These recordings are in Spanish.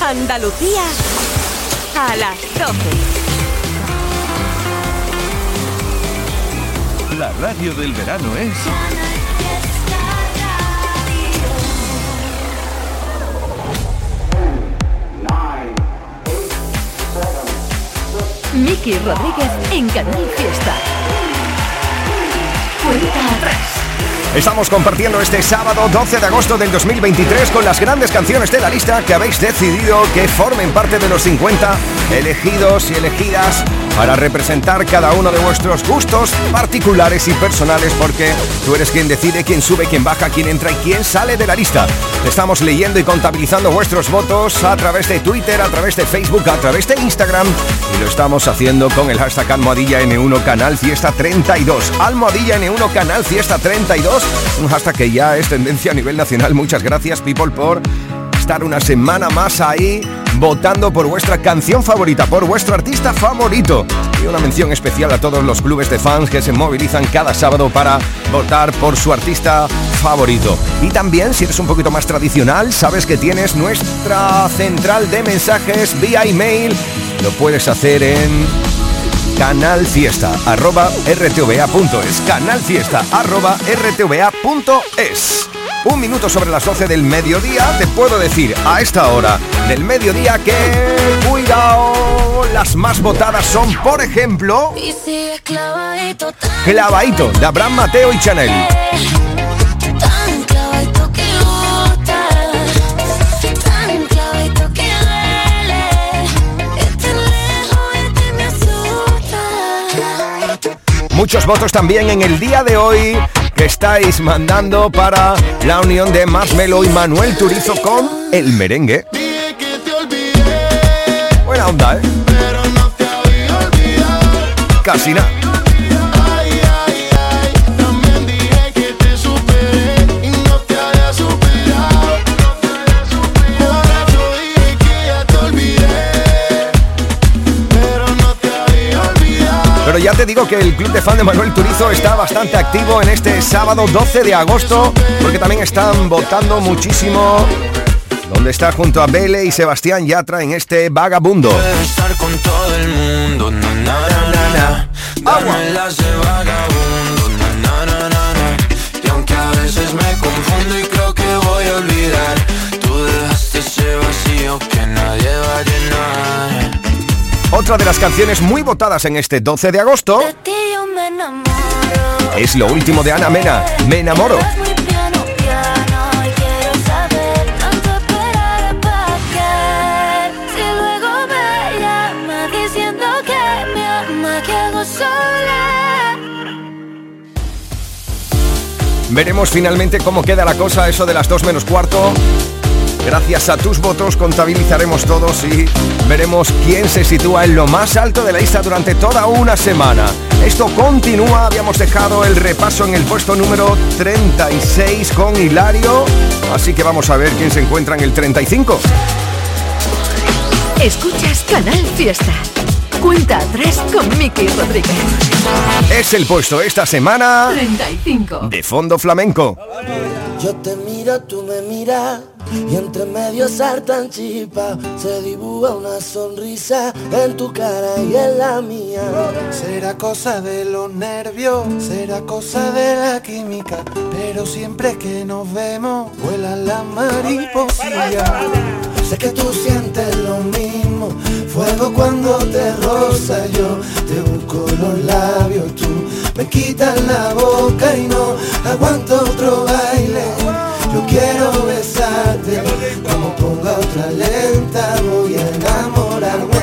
Andalucía a las 12. La radio del verano es... Miki Rodríguez en Canal Fiesta. Cuenta atrás. Estamos compartiendo este sábado 12 de agosto del 2023 con las grandes canciones de la lista que habéis decidido que formen parte de los 50 elegidos y elegidas para representar cada uno de vuestros gustos particulares y personales porque tú eres quien decide quién sube, quién baja, quién entra y quién sale de la lista. Estamos leyendo y contabilizando vuestros votos a través de Twitter, a través de Facebook, a través de Instagram y lo estamos haciendo con el hashtag almohadilla N1 Canal Fiesta 32. Almohadilla N1 Canal Fiesta 32, un hashtag que ya es tendencia a nivel nacional. Muchas gracias people por estar una semana más ahí votando por vuestra canción favorita, por vuestro artista favorito. Y una mención especial a todos los clubes de fans que se movilizan cada sábado para votar por su artista favorito. Y también, si eres un poquito más tradicional, sabes que tienes nuestra central de mensajes vía email. Lo puedes hacer en canalfiesta.rtva.es canalfiesta.rtva.es Un minuto sobre las 12 del mediodía, te puedo decir a esta hora del mediodía que, cuidado, las más votadas son, por ejemplo, Clavadito, de Abraham Mateo y Chanel. Este este. Muchos votos también en el día de hoy estáis mandando para la unión de Marshmello y Manuel Turizo con el merengue. Buena onda, ¿eh? Casi nada. Te digo que el club de fan de Manuel Turizo está bastante activo en este sábado 12 de agosto, porque también están votando muchísimo. Donde está junto a Bele y Sebastián Yatra en este vagabundo. Puedo estar con todo el mundo, na na na na na. Darme las de vagabundo, na na na na na. Y aunque a veces me confundo y creo que voy a olvidar, tú dejaste ese vacío que nadie va a llenar. Otra de las canciones muy votadas en este 12 de agosto es lo último de Ana Mena, Me enamoro. Veremos finalmente cómo queda la cosa, eso de las 2 menos cuarto. Gracias a tus votos contabilizaremos todos y veremos quién se sitúa en lo más alto de la lista durante toda una semana. Esto continúa, habíamos dejado el repaso en el puesto número 36 con Hilario, así que vamos a ver quién se encuentra en el 35. Escuchas Canal Fiesta. Cuenta atrás con Miki Rodríguez. Es el puesto esta semana 35. de fondo flamenco. Yo te miro, tú me miras y entre medio saltan chispas. Se dibuja una sonrisa en tu cara y en la mía. Será cosa de los nervios, será cosa de la química, pero siempre que nos vemos, vuelan las mariposillas. Sé que tú sientes lo mismo, fuego cuando te roza yo te busco los labios, tú me quitas la boca y no aguanto otro baile. Yo quiero besarte, como ponga otra lenta voy a enamorarme.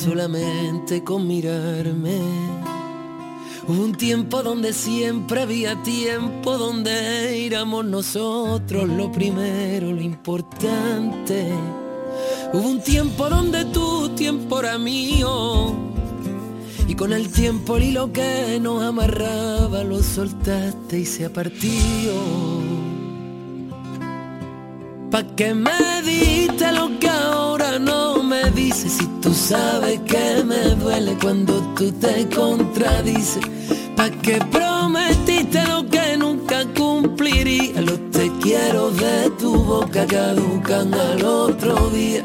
solamente con mirarme. Hubo un tiempo donde siempre había tiempo, donde éramos nosotros lo primero, lo importante. Hubo un tiempo donde tu tiempo era mío. Y con el tiempo el hilo que nos amarraba lo soltaste y se ha partido. Pa' que me diste lo que ahora no me dices tú sabes que me duele cuando tú te contradices Pa' que prometiste lo que nunca cumpliría Los te quiero de tu boca caducan al otro día.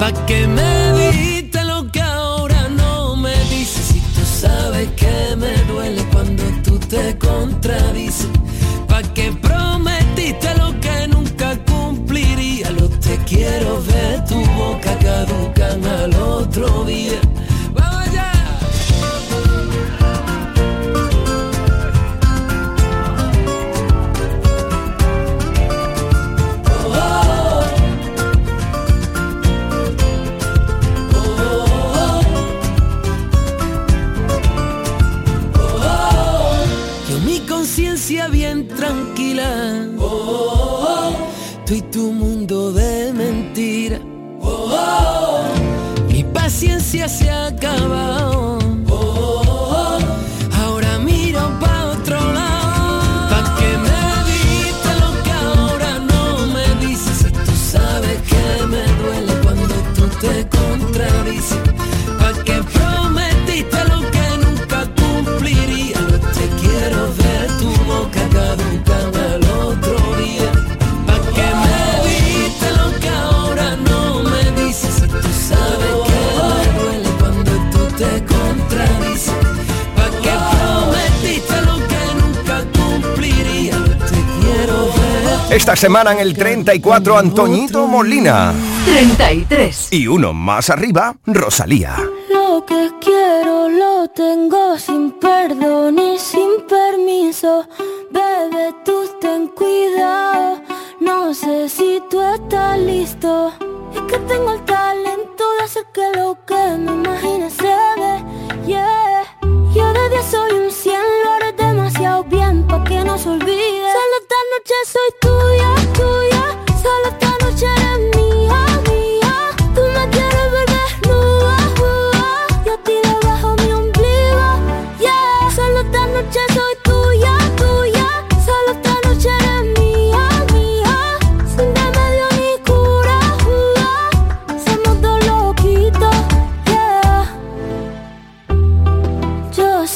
Pa' que me diste lo que ahora no me dices Si tú sabes que me duele cuando tú te contradices. Pa' que prometiste lo que nunca cumpliría. Los te quiero de tu boca caducan al otro día semana en el 34, Antoñito Molina. 33. Y uno más arriba, Rosalía. Lo que quiero lo tengo sin perdón y sin permiso. Bebe, tú ten cuidado. No sé si tú estás listo. Es que tengo el talento de hacer que lo que me imagine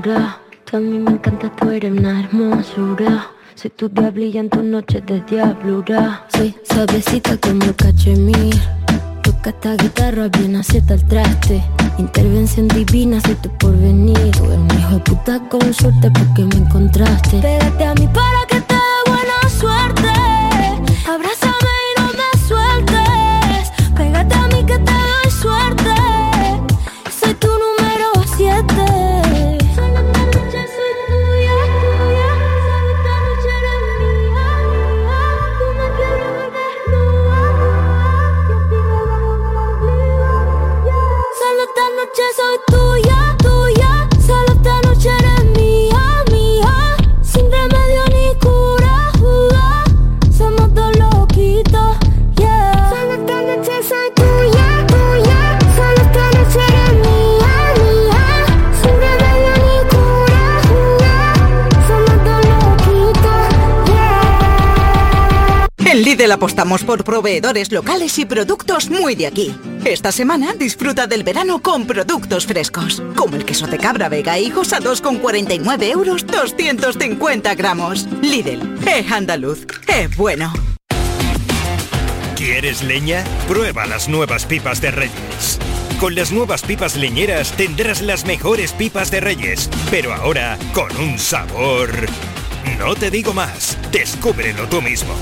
Tú a mí me encanta, tú eres una hermosura. Soy tu diablilla en tus noches de diablura. Soy suavecita como cachemir. Toca esta guitarra bien acierta el traste. Intervención divina, soy tu porvenir. Tú eres un hijo de puta con suerte porque me encontraste. Pégate a mí para que te dé buena suerte. Soy tuya, Lidl apostamos por proveedores locales y productos muy de aquí. Esta semana disfruta del verano con productos frescos, como el queso de cabra Vega hijos a 2,49 euros 250 gramos. Lidl, es andaluz, es bueno. ¿Quieres leña? Prueba las nuevas pipas de Reyes. Con las nuevas pipas leñeras tendrás las mejores pipas de Reyes, pero ahora con un sabor... No te digo más, descúbrelo tú mismo.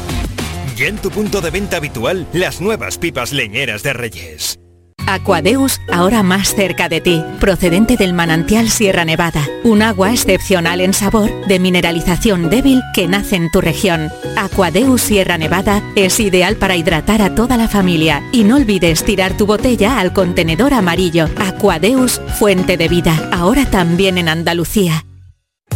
Ya en tu punto de venta habitual, las nuevas pipas leñeras de Reyes. Aquadeus, ahora más cerca de ti, procedente del manantial Sierra Nevada, un agua excepcional en sabor, de mineralización débil que nace en tu región. Aquadeus Sierra Nevada es ideal para hidratar a toda la familia y no olvides tirar tu botella al contenedor amarillo. Aquadeus, fuente de vida, ahora también en Andalucía.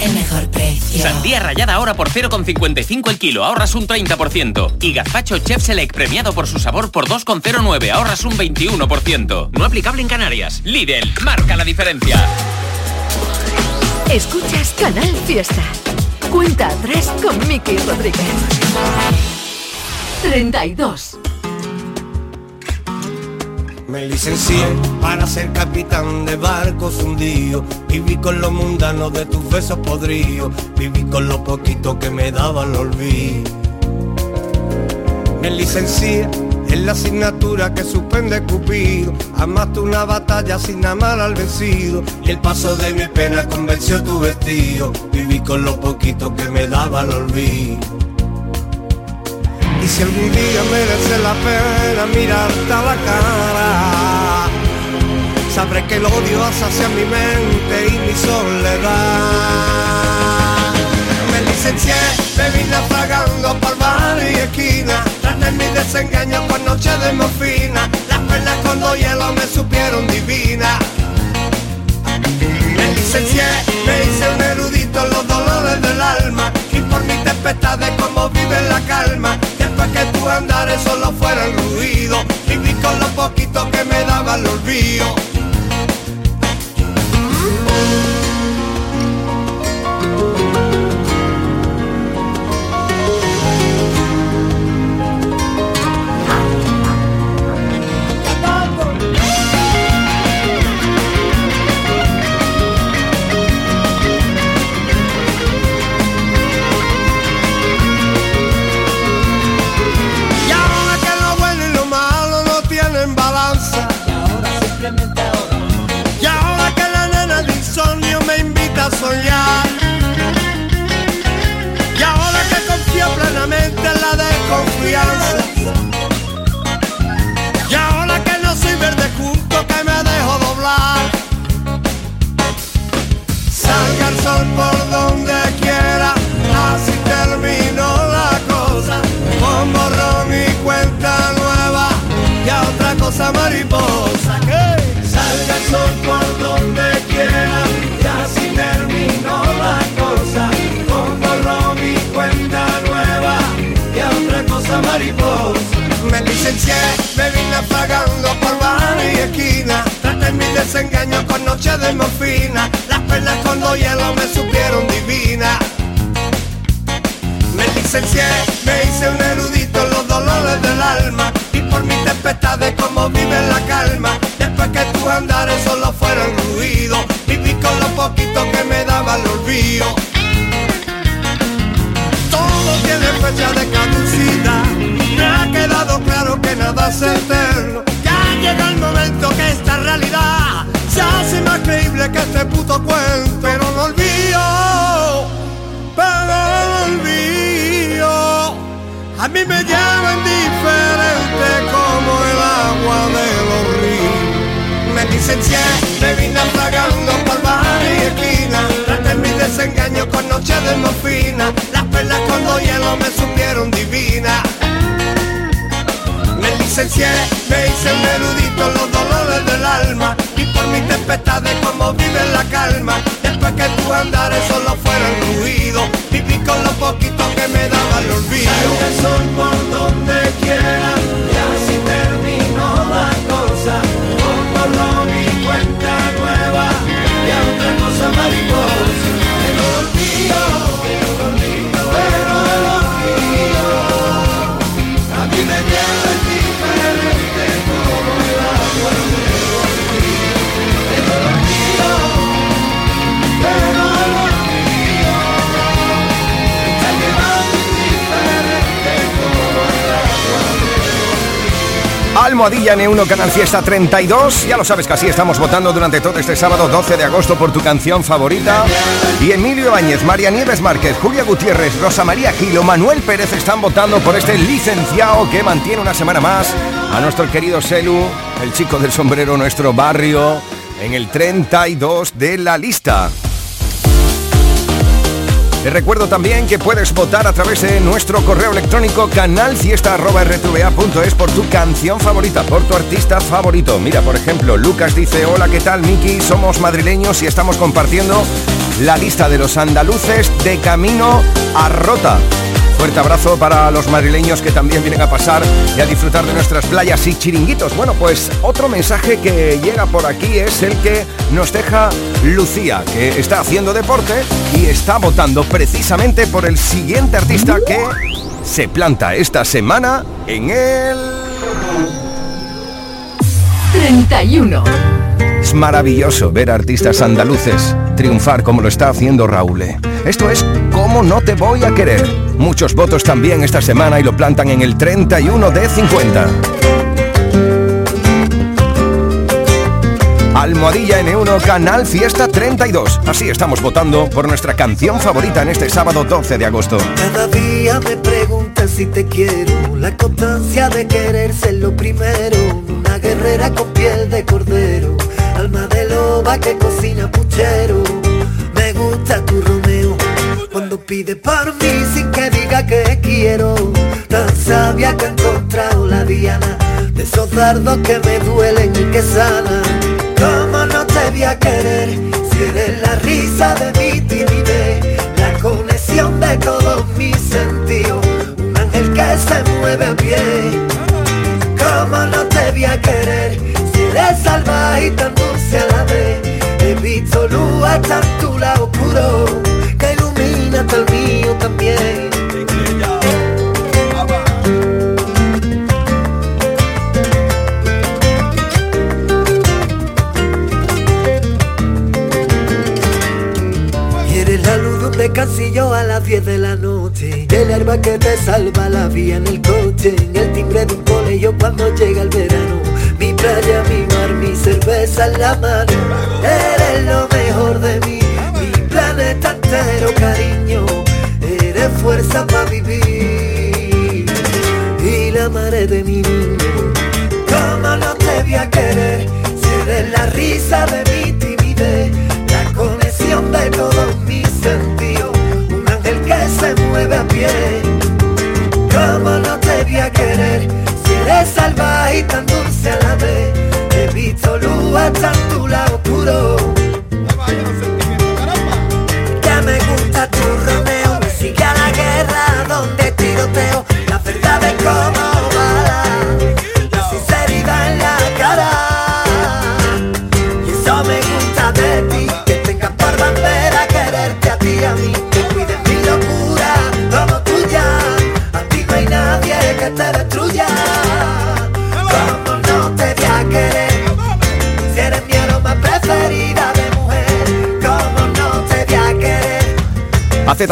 el mejor precio. Sandía rallada ahora por 0,55 el kilo, ahorras un 30%. Y gazpacho Chef Select premiado por su sabor por 2,09, ahorras un 21%. No aplicable en Canarias. Lidl, marca la diferencia. Escuchas Canal Fiesta. Cuenta atrás con Miki Rodríguez. 32. Me licencié para ser capitán de barcos hundidos. Viví con lo mundano de tus besos podridos. Viví con lo poquito que me daba el olvido. Me licencié en la asignatura que suspende Cupido. Amaste una batalla sin amar al vencido. Y el paso de mi pena convenció tu vestido. Viví con lo poquito que me daba el olvido. Si algún día merece la pena mirarte a la cara, sabré que el odio hacia mi mente y mi soledad. licencié, me vine aflagando por bar y esquina. Tras mi desengaño con noche de morfina. Las perlas con dos hielos me supieron divina. Me licencié, me hice un erudito en los dolores del alma. Y por mis tempestades como vive la calma. Después que tu andares solo fueran ruido. Viví con lo poquito que me daba el olvido. Y ahora que confío plenamente en la desconfianza. Y ahora que no soy verde junto que me dejo doblar. Salga el sol por donde quiera, así terminó la cosa. Con borrón y cuenta nueva, y a otra cosa mariposa. Salga el sol por donde quiera, desengaño con noche de morfina. Las perlas con dos hielos me supieron divina. Me licencié, me hice un erudito en los dolores del alma. Y por mis tempestades como vive la calma. Después que tus andares solo fueron ruido. Viví con lo poquito que me daba el olvido. Todo tiene fecha de caducidad. Me ha quedado claro que nada es eterno. Ya llega el momento que esta realidad que este puto cuento. Pero no olvido, pero no olvido. A mí me lleva indiferente como el agua de los ríos. Me licencié, me vine apagando por bar y esquina. Traté mi desengaño con noche de morfina. Las perlas con dos hielos me supieron divina. Me hice un erudito los dolores del alma. Y por mis tempestades como vive la calma. Después que tu andares solo fueron ruido. Viví con lo poquito que me daba el olvido. Salga el sol por donde quiera. Y así terminó la cosa. Con borrón y cuenta nueva. Y a otra cosa mariposa. El olvido, Almohadilla N1 Canal Fiesta 32. Ya lo sabes que así estamos votando durante todo este sábado 12 de agosto por tu canción favorita. Y Emilio Bañez, María Nieves Márquez, Julia Gutiérrez, Rosa María Gilo, Manuel Pérez están votando por este licenciado que mantiene una semana más a nuestro querido Selu, el chico del sombrero, nuestro barrio, en el 32 de la lista. Te recuerdo también que puedes votar a través de nuestro correo electrónico canalfiesta.rtva.es por tu canción favorita, por tu artista favorito. Mira, por ejemplo, Lucas dice, hola, ¿qué tal, Miki? Somos madrileños y estamos compartiendo la lista de los andaluces de camino a Rota. Fuerte abrazo para los madrileños que también vienen a pasar y a disfrutar de nuestras playas y chiringuitos. Bueno, pues otro mensaje que llega por aquí es el que nos deja Lucía, que está haciendo deporte y está votando precisamente por el siguiente artista que se planta esta semana en el... 31. Es maravilloso ver artistas andaluces triunfar como lo está haciendo Raúl. Esto es ¿Cómo no te voy a querer? Muchos votos también esta semana y lo plantan en el 31 de 50. Almohadilla N1 Canal Fiesta 32. Así estamos votando por nuestra canción favorita en este sábado 12 de agosto. Cada día me preguntan si te quiero, la constancia de querer ser lo primero, una guerrera con piel de cordero, alma de loba que cocina puchero, me gusta tu Romeo, cuando pide por mí sin que diga que quiero. Tan sabia que ha encontrado la diana de esos dardos que me duelen y que sanan. ¿Cómo no te voy a querer si eres la risa de mi timidez?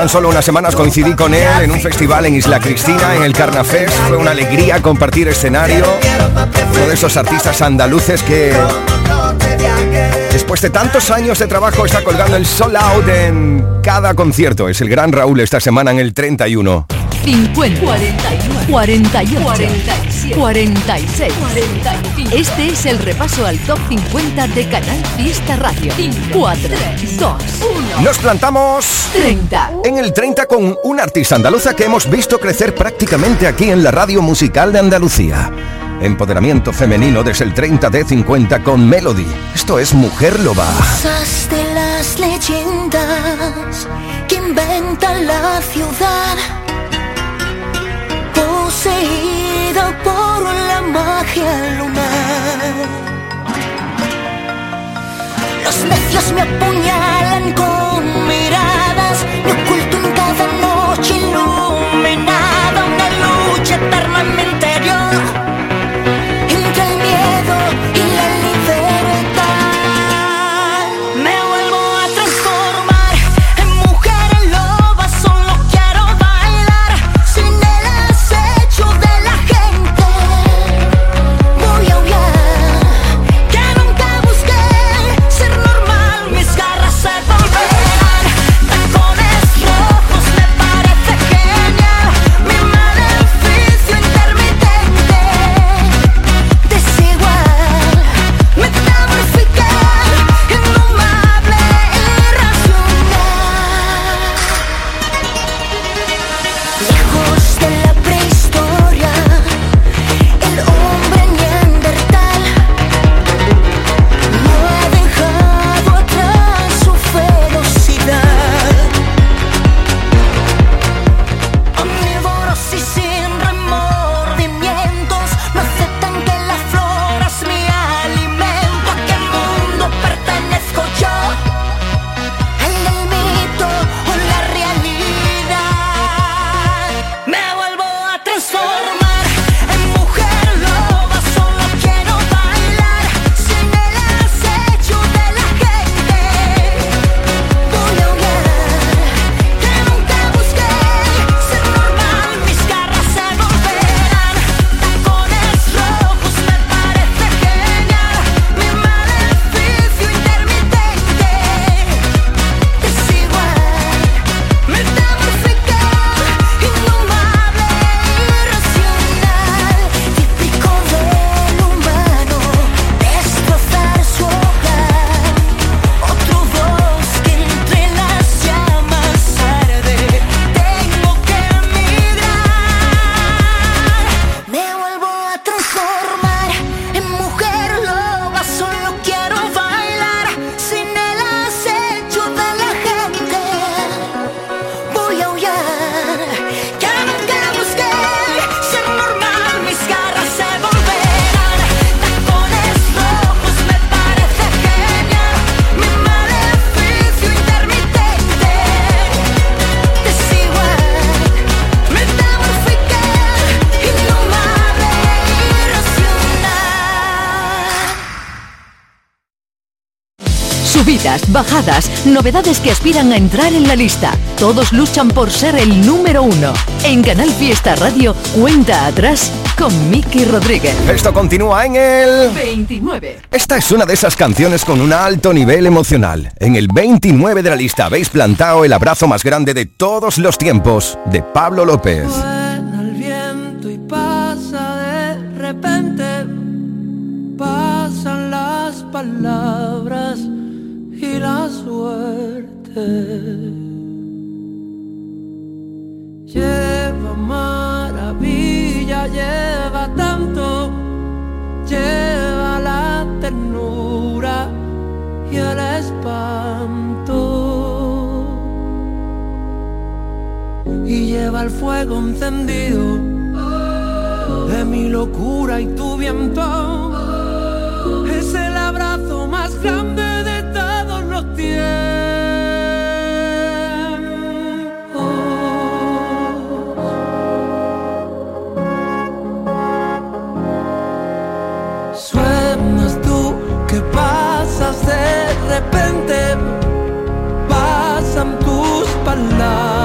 Solo unas semanas coincidí con él en un festival en Isla Cristina, en el Carnafest. Fue una alegría compartir escenario. Uno de esos artistas andaluces que después de tantos años de trabajo está colgando el Soul Out en cada concierto. Es el gran Raúl esta semana en el 31. 50, 41, 48, 47, 46, 45. Este es el repaso al top 50 de Canal Fiesta Radio. 4, 2, 1. Nos plantamos 30. en el 30 con una artista andaluza que hemos visto crecer prácticamente aquí en la radio musical de Andalucía. Empoderamiento femenino desde el 30 de 50 con Melody. Esto es Mujer Loba. Cosas de las leyendas que inventan la ciudad. Poseída por la magia lunar. Los necios me apuñalan con novedades que aspiran a entrar en la lista. Todos luchan por ser el número uno. En Canal Fiesta Radio, cuenta atrás con Miki Rodríguez. Esto continúa en el 29. Esta es una de esas canciones con un alto nivel emocional. En el 29 de la lista habéis plantado el abrazo más grande de todos los tiempos de Pablo López. Suena el viento y pasa de repente. Pasan las palabras la suerte. Lleva maravilla, lleva tanto, lleva la ternura y el espanto. Y lleva el fuego encendido de mi locura y tu viento. Es el abrazo más grande repente, pasan tus palabras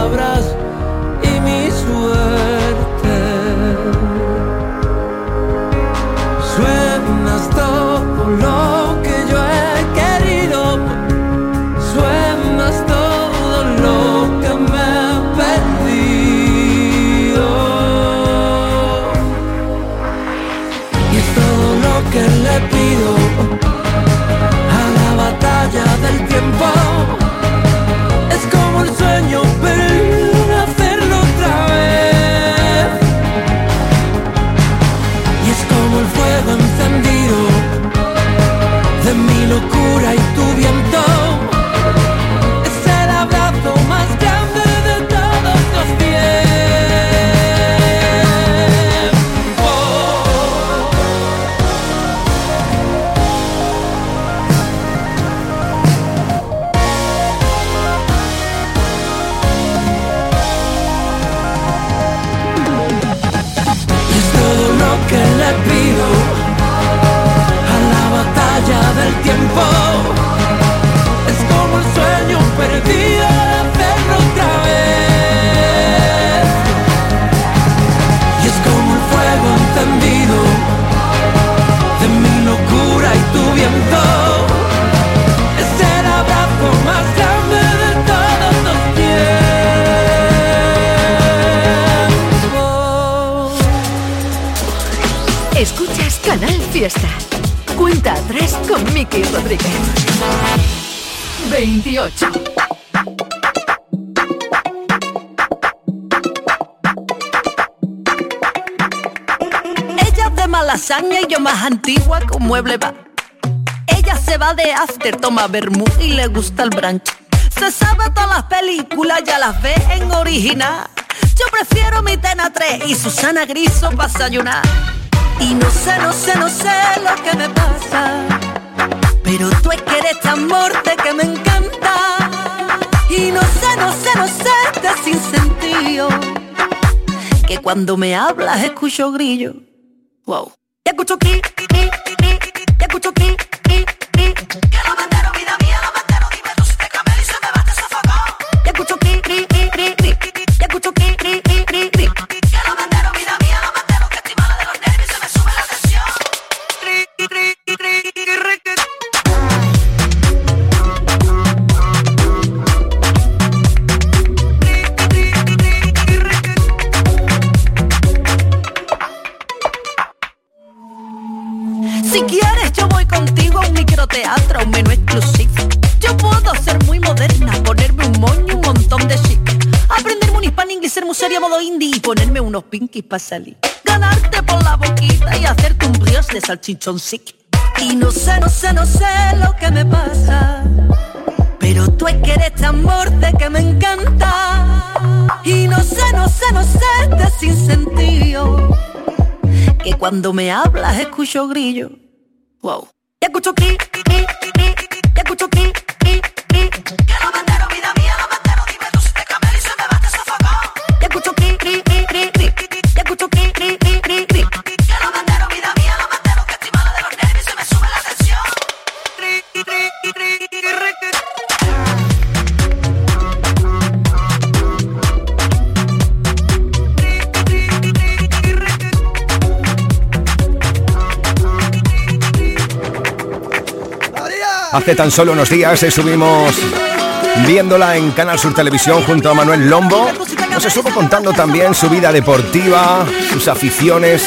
toma vermú y le gusta el brunch. Se sabe todas las películas, ya las ve en original. Yo prefiero mi Tena 3 y Susana Griso para desayunar. Y no sé, no sé, no sé lo que me pasa. Pero tú es que eres tan morte que me encanta. Y no sé, no sé, no sé, de sin sentido. Que cuando me hablas escucho grillo. Unos pinkies para salir. Ganarte por la boquita y hacerte un brioche de salchichón sick. Y no sé, no sé, no sé lo que me pasa. Pero tú es que eres tan borde que me encanta. Y no sé, no sé, no sé de sin sentido. Que cuando me hablas escucho grillo. Wow. Ya escucho cri, cri, cri, ya escucho cri, cri, cri. Hace tan solo unos días estuvimos viéndola en Canal Sur Televisión junto a Manuel Lombo. Nos estuvo contando también su vida deportiva, sus aficiones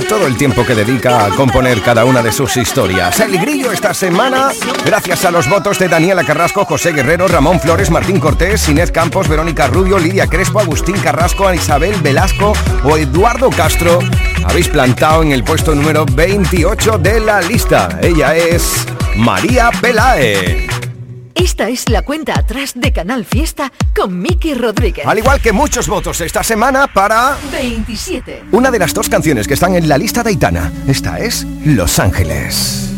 y todo el tiempo que dedica a componer cada una de sus historias. El grillo esta semana, gracias a los votos de Daniela Carrasco, José Guerrero, Ramón Flores, Martín Cortés, Inés Campos, Verónica Rubio, Lidia Crespo, Agustín Carrasco, Isabel Velasco o Eduardo Castro, habéis plantado en el puesto número 28 de la lista. Ella es María Pelae. Esta es la cuenta atrás de Canal Fiesta con Miki Rodríguez. Al igual que muchos votos esta semana para 27. una de las dos canciones que están en la lista de Aitana. Esta es Los Ángeles.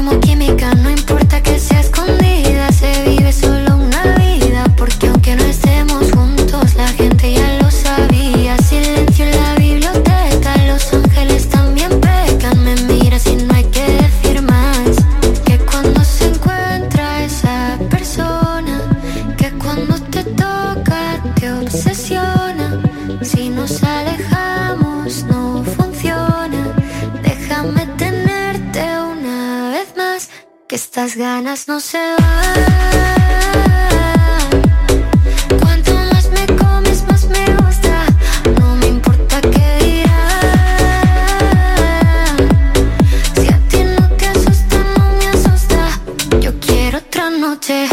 Yo quiero otra noche.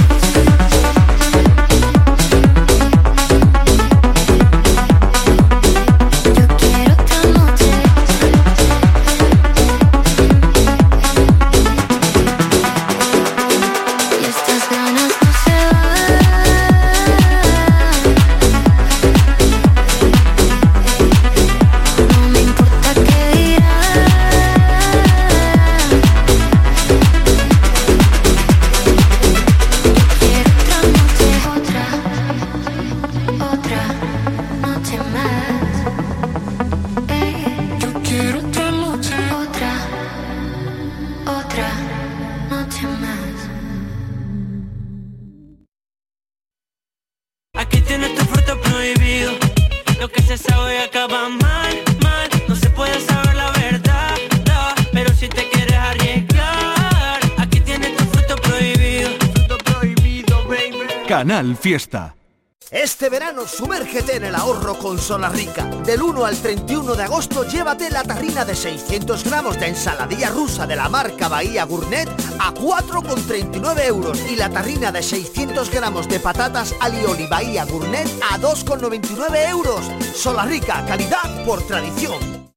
Fiesta. Este verano sumérgete en el ahorro con Zona Rica. Del 1 al 31 de agosto llévate la tarrina de 600 gramos de ensaladilla rusa de la marca Bahía Gourmet a 4,39 euros y la tarrina de 600 gramos de patatas alioli Bahía Gourmet a 2,99 euros. Sola Rica, calidad por tradición.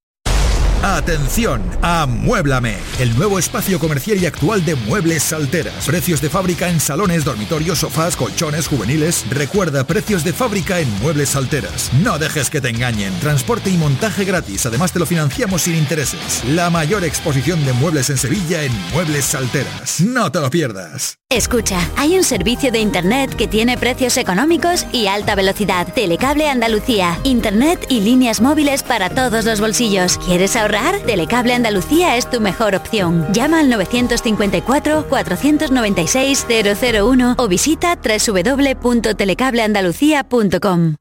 Atención, Amuéblame, el nuevo espacio comercial y actual de Muebles Salteras. Precios de fábrica en salones, dormitorios, sofás, colchones, juveniles. Recuerda, precios de fábrica en Muebles Salteras. No dejes que te engañen. Transporte y montaje gratis. Además te lo financiamos sin intereses. La mayor exposición de muebles en Sevilla en Muebles Salteras. No te lo pierdas. Escucha, hay un servicio de Internet que tiene precios económicos y alta velocidad. Telecable Andalucía. Internet y líneas móviles para todos los bolsillos. ¿Quieres ahorrar? Telecable Andalucía es tu mejor opción. Llama al 954-496-001 o visita www.telecableandalucía.com.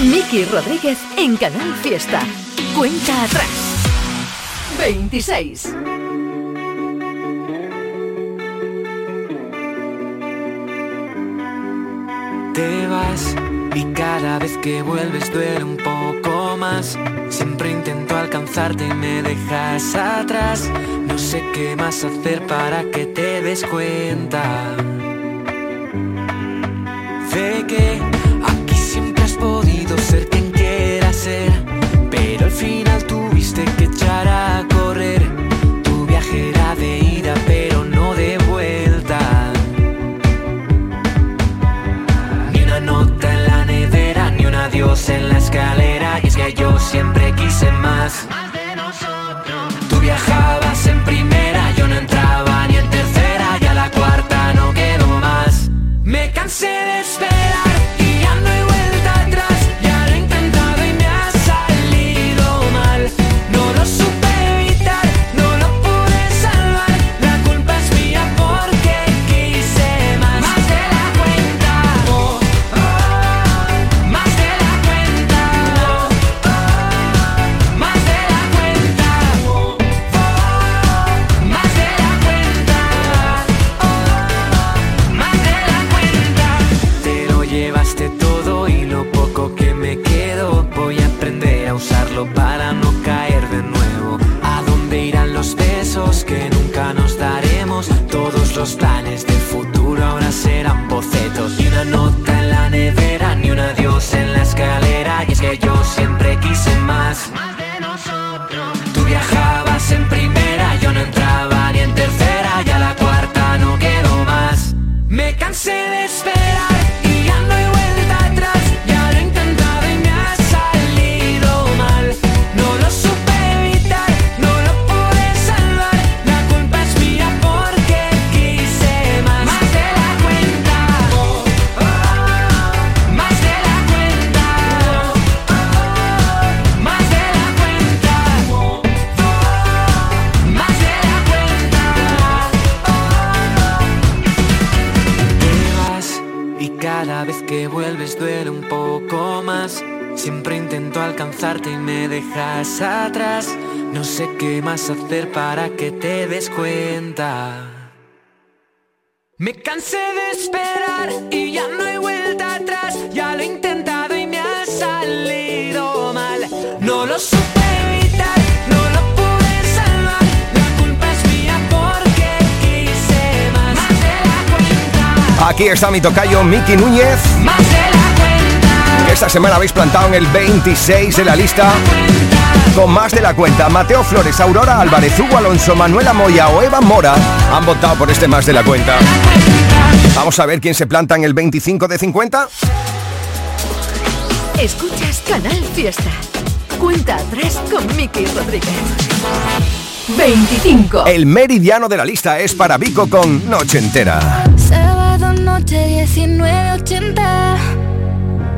Miki Rodríguez en Canal Fiesta. Cuenta atrás. 26. Te vas y cada vez que vuelves duele un poco más. Siempre intento alcanzarte y me dejas atrás. No sé qué más hacer para que te des cuenta. Sé que aquí siempre has podido ser quien quieras ser, pero al final tuviste que echar a correr. Tu viaje era de en la escalera. Y es que yo siempre quise más. Tú viajabas en primera, yo no entraba ni en tercera, y a la cuarta no quedo más. Me cansé de esperar Todos los planes del futuro ahora serán bocetos. Ni una nota dejas atrás. No sé qué más hacer para que te des cuenta. Me cansé de esperar y ya no hay vuelta atrás. Ya lo he intentado y me ha salido mal. No lo supe evitar, no lo pude salvar. La culpa es mía porque quise más. Más de la cuenta. Aquí está mi tocayo Miki Núñez. Más de la Esta semana habéis plantado en el 26 de la lista. Con más de la cuenta, Mateo Flores, Aurora Álvarez, Hugo Alonso, Manuela Moya o Eva Mora han votado por este más de la cuenta. Vamos a ver quién se planta en el 25 de 50. Escuchas Canal Fiesta. Cuenta atrás con Miki Rodríguez. 25. El meridiano de la lista es para Vico con Noche Entera. Sábado noche 1980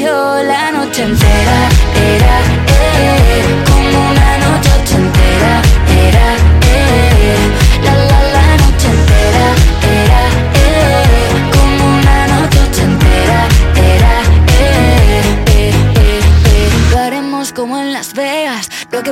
yo la noche entera Era,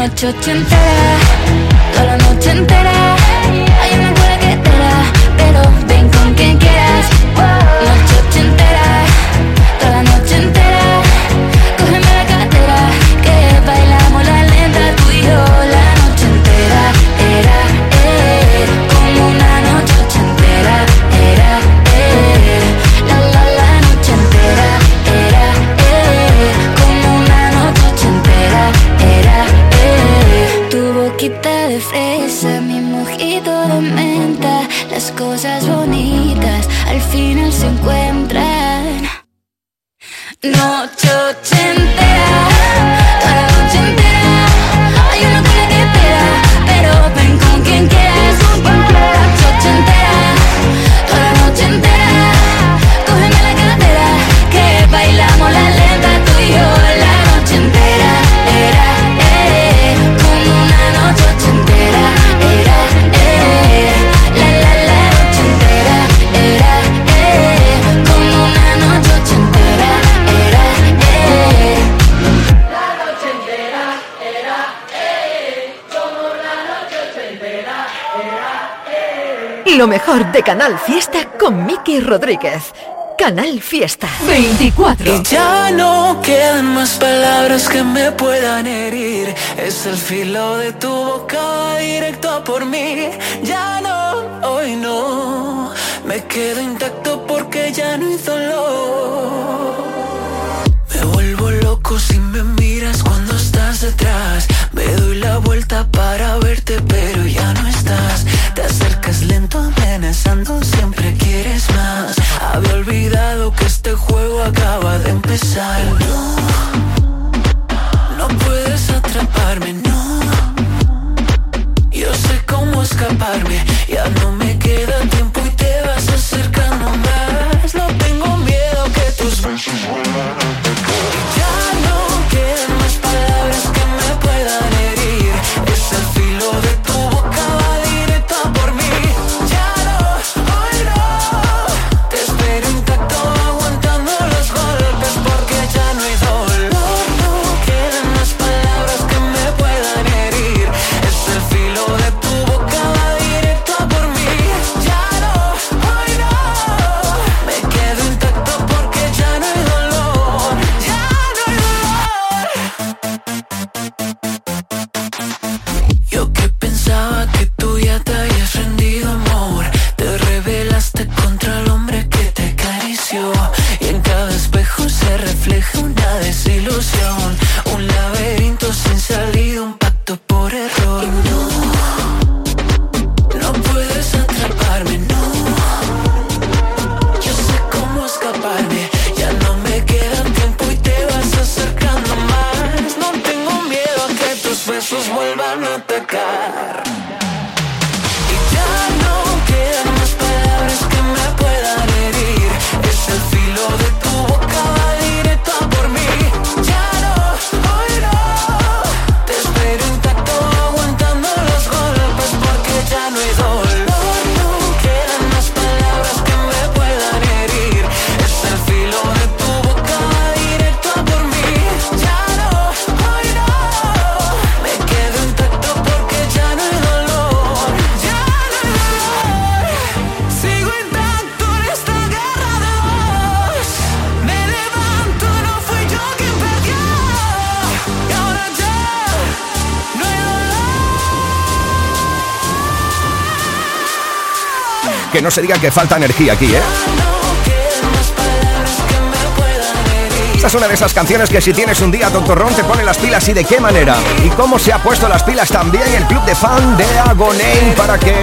Noche ochentera, toda la noche entera. Hay una cola que te da, pero Canal Fiesta con Miki Rodríguez. Canal Fiesta 24. Y ya no quedan más palabras que me puedan herir. Es el filo de tu boca directo a por mí. Ya no, hoy no. Me quedo intacto porque ya no hay dolor. Me vuelvo loco si me miras cuando estás detrás. Me doy la vuelta para verte, pero No, no puedes atraparme, no. Yo sé cómo escaparme, ya no me Que no se diga que falta energía aquí, ¿eh? Esta es una de esas canciones que si tienes un día tontorrón te pone las pilas y de qué manera. Y cómo se ha puesto las pilas también el club de fan de Agoney para que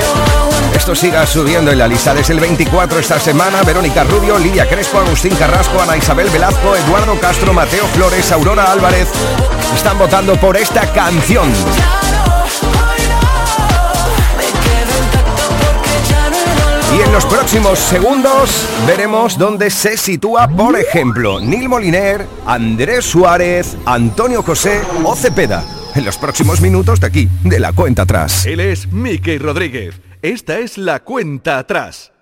esto siga subiendo en la lista. Desde el 24 esta semana, Verónica Rubio, Lidia Crespo, Agustín Carrasco, Ana Isabel Velazco, Eduardo Castro, Mateo Flores, Aurora Álvarez están votando por esta canción. Y en los próximos segundos veremos dónde se sitúa, por ejemplo, Nil Moliner, Andrés Suárez, Antonio José o Cepeda. En los próximos minutos de aquí, de la cuenta atrás. Él es Mickey Rodríguez. Esta es la cuenta atrás.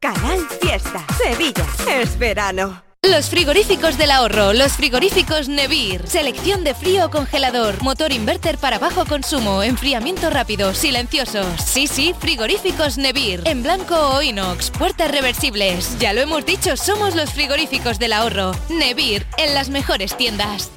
Canal Fiesta, Sevilla, es verano. Los frigoríficos del ahorro, los frigoríficos Nevir. Selección de frío congelador, motor inverter para bajo consumo, enfriamiento rápido, silenciosos. Sí, sí, frigoríficos Nevir. En blanco o inox, puertas reversibles. Ya lo hemos dicho, somos los frigoríficos del ahorro. Nevir, en las mejores tiendas.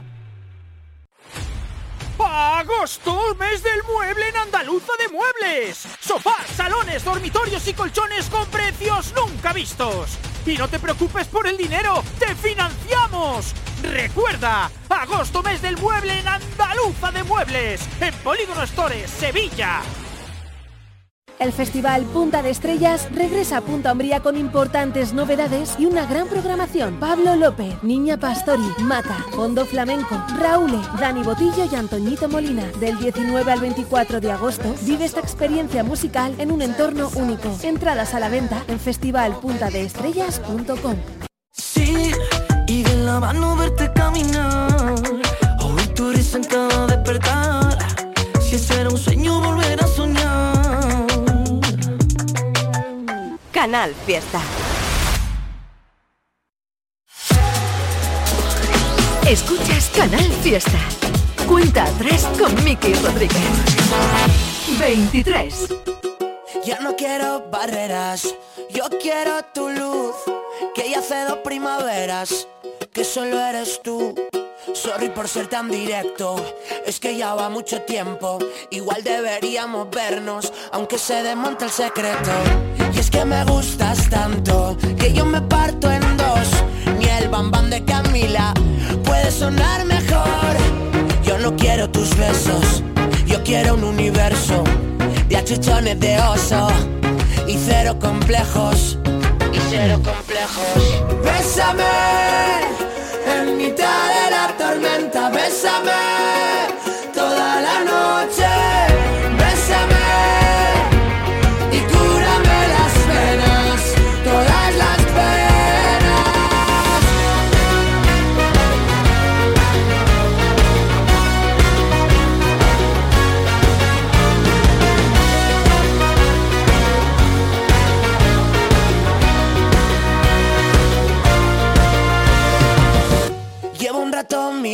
¡Agosto! ¡Mes del mueble en Andaluza de Muebles! Sofás, salones, dormitorios y colchones con precios nunca vistos. Y no te preocupes por el dinero, ¡te financiamos! Recuerda, agosto mes del mueble en Andaluza de Muebles, en Polígono Stores, Sevilla. El Festival Punta de Estrellas regresa a Punta Umbría con importantes novedades y una gran programación. Pablo López, Niña Pastori, Mata, Fondo Flamenco, Raúl, Dani Botillo y Antoñito Molina. Del 19 al 24 de agosto vive esta experiencia musical en un entorno único. Entradas a la venta en festivalpuntadeestrellas.com. Y de la verte Canal Fiesta. Escuchas Canal Fiesta. Cuenta atrás con Miki Rodríguez. 23. Ya no quiero barreras, yo quiero tu luz. Que ya hace dos primaveras, que solo eres tú. Sorry por ser tan directo, es que ya va mucho tiempo. Igual deberíamos vernos, aunque se desmonte el secreto. Y es que me gustas tanto, que yo me parto en dos. Ni el bambán de Camila puede sonar mejor. Yo no quiero tus besos, yo quiero un universo de achuchones de oso y cero complejos. Y cero complejos. Bésame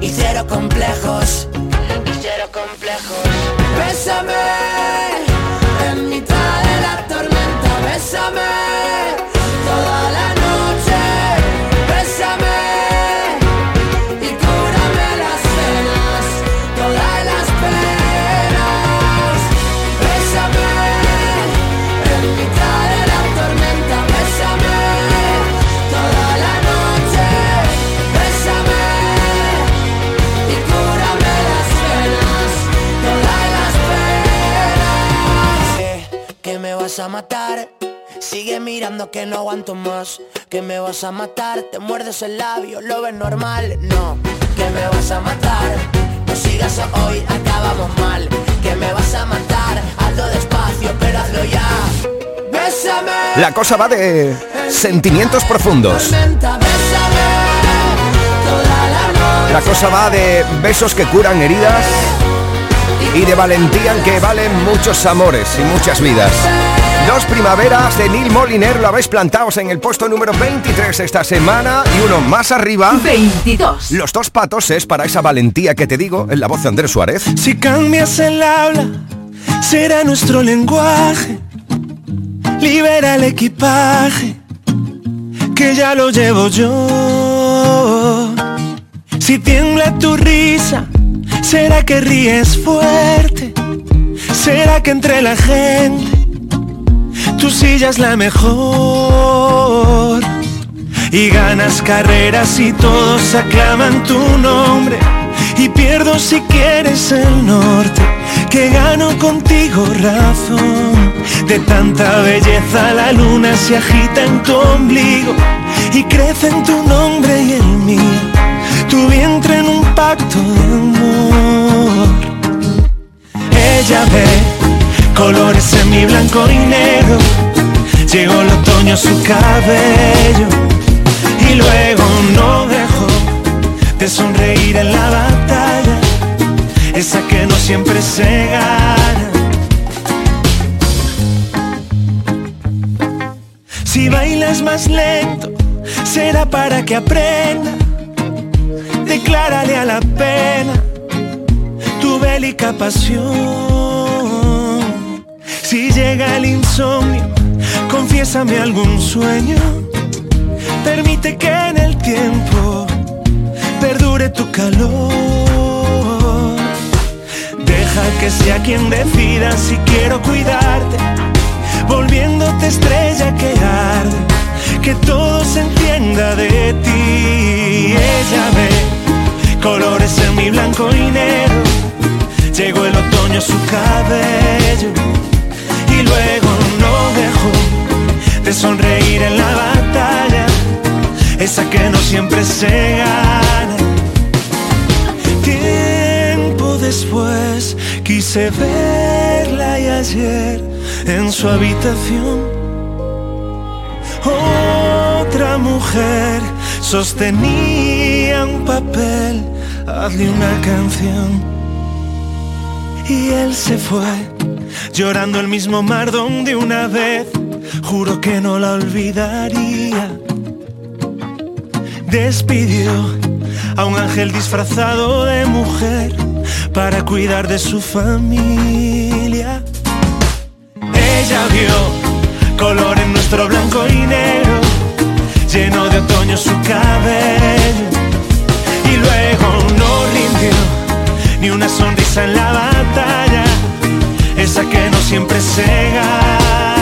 y cero complejos. Y cero complejos. Bésame matar. Sigue mirando que no aguanto más. Que me vas a matar. Te muerdes el labio, lo ves normal. No, que me vas a matar. No sigas hoy, acabamos mal. Que me vas a matar. Hazlo despacio, pero hazlo ya. Bésame. La cosa va de sentimientos profundos. La cosa va de besos que curan heridas y de valentía en que valen muchos amores y muchas vidas. Dos primaveras de Neil Moliner lo habéis plantados en el puesto número 23 esta semana y uno más arriba. 22. Los dos patos es para esa valentía que te digo en la voz de Andrés Suárez. Si cambias el habla, será nuestro lenguaje. Libera el equipaje, que ya lo llevo yo. Si tiembla tu risa, será que ríes fuerte. Será que entre la gente tu silla es la mejor. Y ganas carreras y todos aclaman tu nombre. Y pierdo si quieres el norte, que gano contigo razón. De tanta belleza la luna se agita en tu ombligo y crece en tu nombre y el mío. Tu vientre en un pacto de amor. Ella ve colores en mi blanco y negro. Llegó el otoño a su cabello y luego no dejó de sonreír en la batalla, esa que no siempre se gana. Si bailas más lento, será para que aprenda. Declárale a la pena tu bélica pasión. Si llega el insomnio, confiésame algún sueño. Permite que en el tiempo perdure tu calor. Deja que sea quien decida si quiero cuidarte, volviéndote estrella que arde, que todo se entienda de ti. Ella ve colores en mi blanco y negro, llegó el otoño a su cabello y luego no dejó de sonreír en la batalla, esa que no siempre se gana. Tiempo después quise verla y ayer en su habitación otra mujer sostenía un papel, hazle una canción. Y él se fue, llorando el mismo mar donde una vez juro que no la olvidaría. Despidió a un ángel disfrazado de mujer para cuidar de su familia. Ella vio color en nuestro blanco y negro, lleno de otoño su cabello. Y luego no rindió ni una sonrisa en la batalla, que no siempre se gana.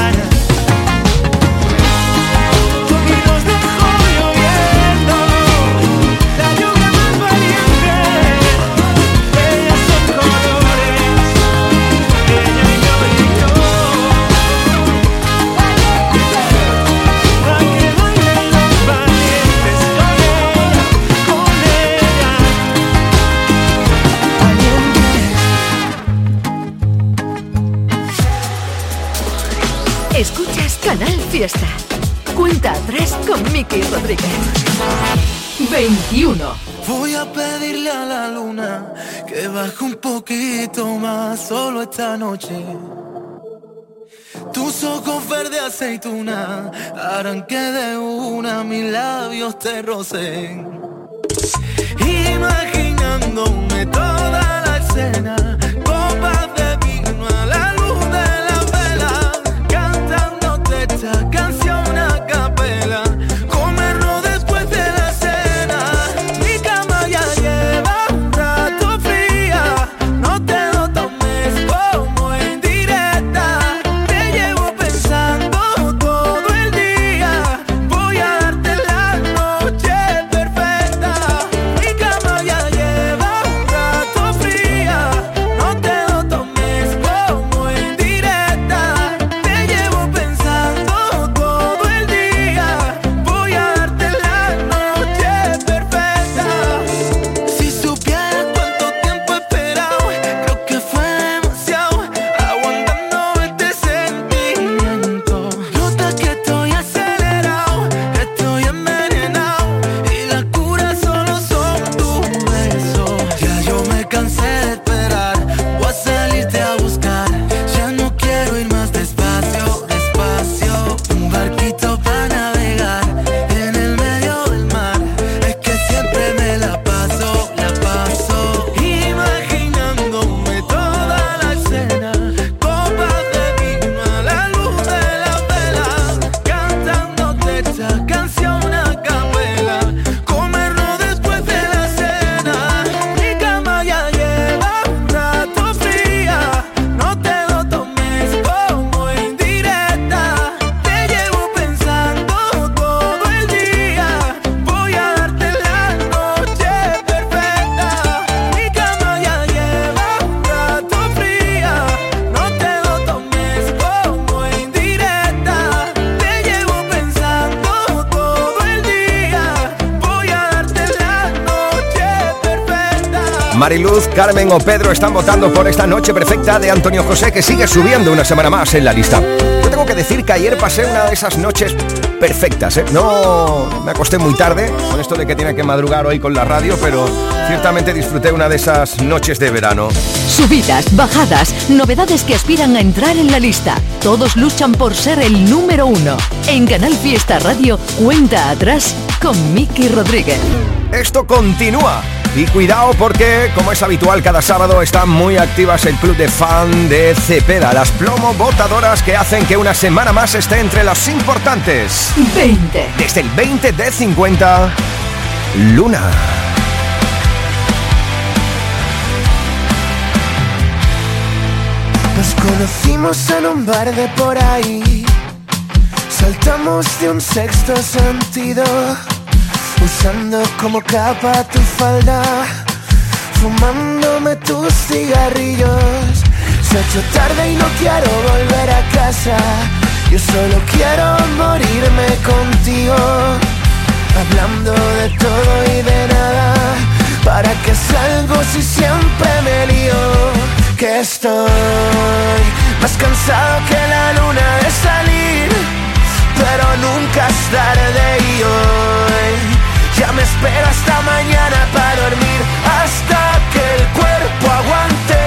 Fiesta. Cuenta atrás con Miki Rodríguez. 21. Voy a pedirle a la luna que baje un poquito más solo esta noche. Tus ojos verde aceituna harán que de una mis labios te rocen. Imaginándome toda la escena, están votando por esta noche perfecta de Antonio José, que sigue subiendo una semana más en la lista. Yo tengo que decir que ayer pasé una de esas noches perfectas. ¿eh? No me acosté muy tarde, con esto de que tiene que madrugar hoy con la radio, pero ciertamente disfruté una de esas noches de verano. Subidas, bajadas, novedades que aspiran a entrar en la lista. Todos luchan por ser el número uno. En Canal Fiesta Radio, cuenta atrás con Miki Rodríguez. Esto continúa. Y cuidado porque, como es habitual cada sábado, están muy activas el club de fan de Cepeda, las plomo botadoras que hacen que una semana más esté entre los importantes. 20. Desde el 20 de 50, Luna. Nos conocimos en un bar de por ahí. Saltamos de un sexto sentido. Usando como capa tu falda. Fumándome tus cigarrillos. Se ha hecho tarde y no quiero volver a casa. Yo solo quiero morirme contigo. Hablando de todo y de nada. ¿Para qué salgo si siempre me lío? Que estoy más cansado que la luna de salir. Pero nunca es tarde y hoy ya me espero hasta mañana para dormir. Hasta que el cuerpo aguante.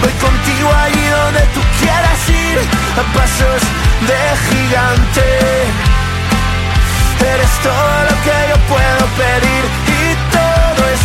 Voy contigo allí donde tú quieras ir. A pasos de gigante. Eres todo lo que yo puedo pedir y todo es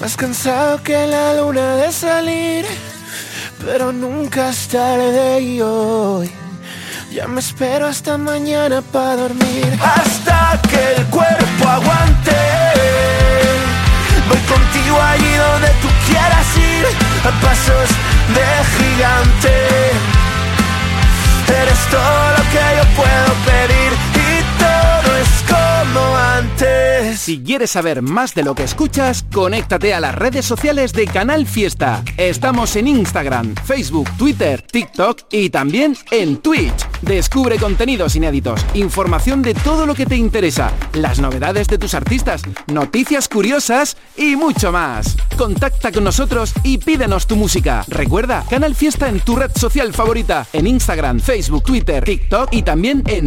más cansado que la luna de salir, pero nunca es tarde y hoy. Ya me espero hasta mañana para dormir. Hasta que el cuerpo aguante. Voy contigo allí donde tú quieras ir. A pasos de gigante. Eres todo lo que yo puedo pedir. Si quieres saber más de lo que escuchas, conéctate a las redes sociales de Canal Fiesta. Estamos en Instagram, Facebook, Twitter, TikTok y también en Twitch. Descubre contenidos inéditos, información de todo lo que te interesa, las novedades de tus artistas, noticias curiosas y mucho más. Contacta con nosotros y pídenos tu música. Recuerda, Canal Fiesta en tu red social favorita, en Instagram, Facebook, Twitter, TikTok y también en